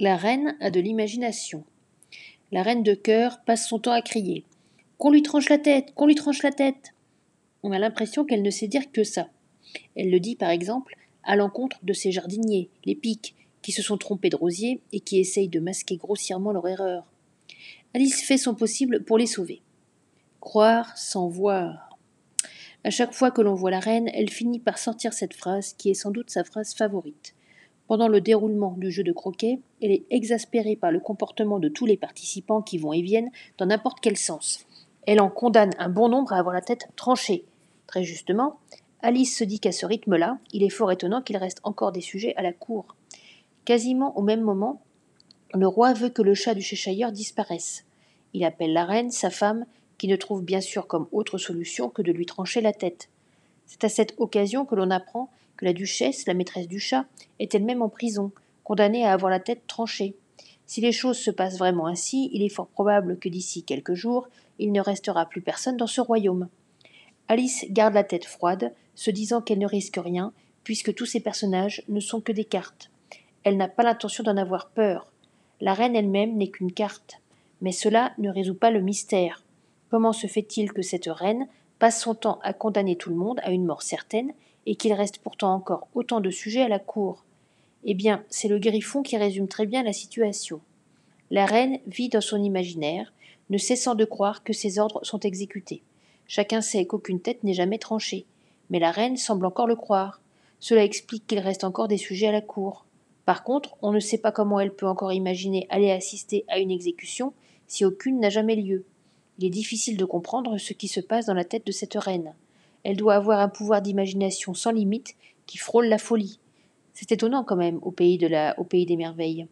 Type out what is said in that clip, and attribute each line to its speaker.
Speaker 1: La reine a de l'imagination. La reine de cœur passe son temps à crier Qu'on lui tranche la tête Qu'on lui tranche la tête On a l'impression qu'elle ne sait dire que ça. Elle le dit, par exemple, à l'encontre de ses jardiniers, les pics, qui se sont trompés de rosier et qui essayent de masquer grossièrement leur erreur. Alice fait son possible pour les sauver. Croire sans voir. À chaque fois que l'on voit la reine, elle finit par sortir cette phrase qui est sans doute sa phrase favorite. Pendant le déroulement du jeu de croquet, elle est exaspérée par le comportement de tous les participants qui vont et viennent dans n'importe quel sens. Elle en condamne un bon nombre à avoir la tête tranchée. Très justement, Alice se dit qu'à ce rythme-là, il est fort étonnant qu'il reste encore des sujets à la cour. Quasiment au même moment, le roi veut que le chat du Cheshire disparaisse. Il appelle la reine, sa femme, qui ne trouve bien sûr comme autre solution que de lui trancher la tête. C'est à cette occasion que l'on apprend que la duchesse, la maîtresse du chat, est elle-même en prison, condamnée à avoir la tête tranchée. Si les choses se passent vraiment ainsi, il est fort probable que d'ici quelques jours, il ne restera plus personne dans ce royaume. Alice garde la tête froide, se disant qu'elle ne risque rien, puisque tous ces personnages ne sont que des cartes. Elle n'a pas l'intention d'en avoir peur. La reine elle-même n'est qu'une carte. Mais cela ne résout pas le mystère. Comment se fait-il que cette reine passe son temps à condamner tout le monde à une mort certaine et qu'il reste pourtant encore autant de sujets à la cour. Eh bien, c'est le griffon qui résume très bien la situation. La reine vit dans son imaginaire, ne cessant de croire que ses ordres sont exécutés. Chacun sait qu'aucune tête n'est jamais tranchée, mais la reine semble encore le croire. Cela explique qu'il reste encore des sujets à la cour. Par contre, on ne sait pas comment elle peut encore imaginer aller assister à une exécution si aucune n'a jamais lieu. Il est difficile de comprendre ce qui se passe dans la tête de cette reine. Elle doit avoir un pouvoir d'imagination sans limite qui frôle la folie. C'est étonnant quand même au pays, de la, au pays des merveilles.